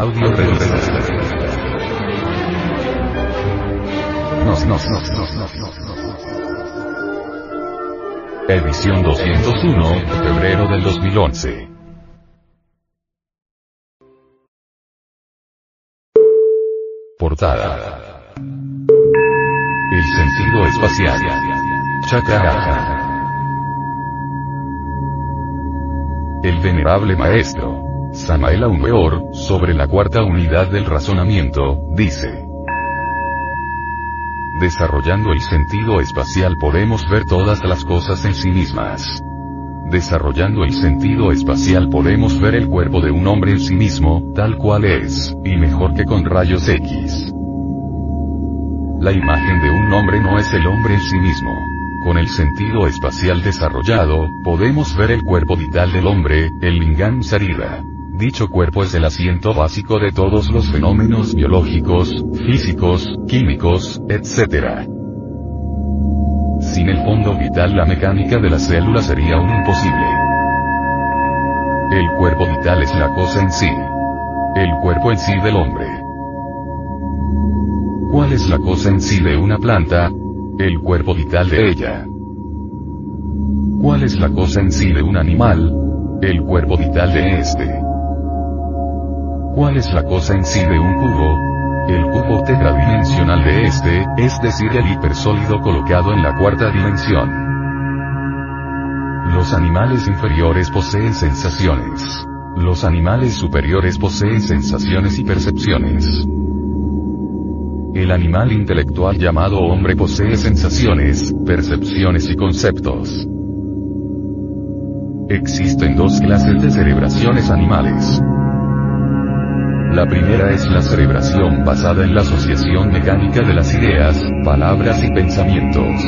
Audio nos, nos, nos, nos. Edición 201, febrero del 2011. Portada. El sentido espacial. Chakra. El venerable maestro, Samael Weor, sobre la cuarta unidad del razonamiento, dice. Desarrollando el sentido espacial podemos ver todas las cosas en sí mismas. Desarrollando el sentido espacial podemos ver el cuerpo de un hombre en sí mismo, tal cual es, y mejor que con rayos X. La imagen de un hombre no es el hombre en sí mismo. Con el sentido espacial desarrollado, podemos ver el cuerpo vital del hombre, el lingam sarira. Dicho cuerpo es el asiento básico de todos los fenómenos biológicos, físicos, químicos, etc. Sin el fondo vital la mecánica de la célula sería un imposible. El cuerpo vital es la cosa en sí. El cuerpo en sí del hombre. ¿Cuál es la cosa en sí de una planta? el cuerpo vital de ella. ¿Cuál es la cosa en sí de un animal? El cuerpo vital de este. ¿Cuál es la cosa en sí de un cubo? El cubo tetradimensional de este, es decir, el hipersólido colocado en la cuarta dimensión. Los animales inferiores poseen sensaciones. Los animales superiores poseen sensaciones y percepciones. El animal intelectual llamado hombre posee sensaciones, percepciones y conceptos. Existen dos clases de cerebraciones animales. La primera es la cerebración basada en la asociación mecánica de las ideas, palabras y pensamientos.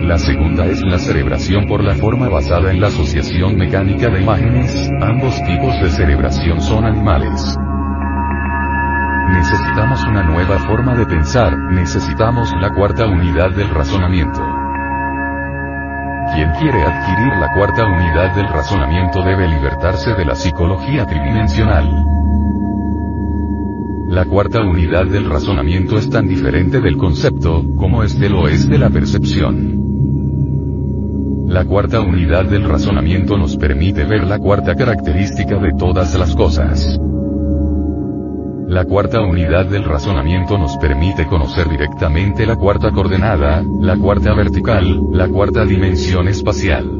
La segunda es la cerebración por la forma basada en la asociación mecánica de imágenes, ambos tipos de cerebración son animales. Necesitamos una nueva forma de pensar, necesitamos la cuarta unidad del razonamiento. Quien quiere adquirir la cuarta unidad del razonamiento debe libertarse de la psicología tridimensional. La cuarta unidad del razonamiento es tan diferente del concepto, como es de lo es de la percepción. La cuarta unidad del razonamiento nos permite ver la cuarta característica de todas las cosas. La cuarta unidad del razonamiento nos permite conocer directamente la cuarta coordenada, la cuarta vertical, la cuarta dimensión espacial.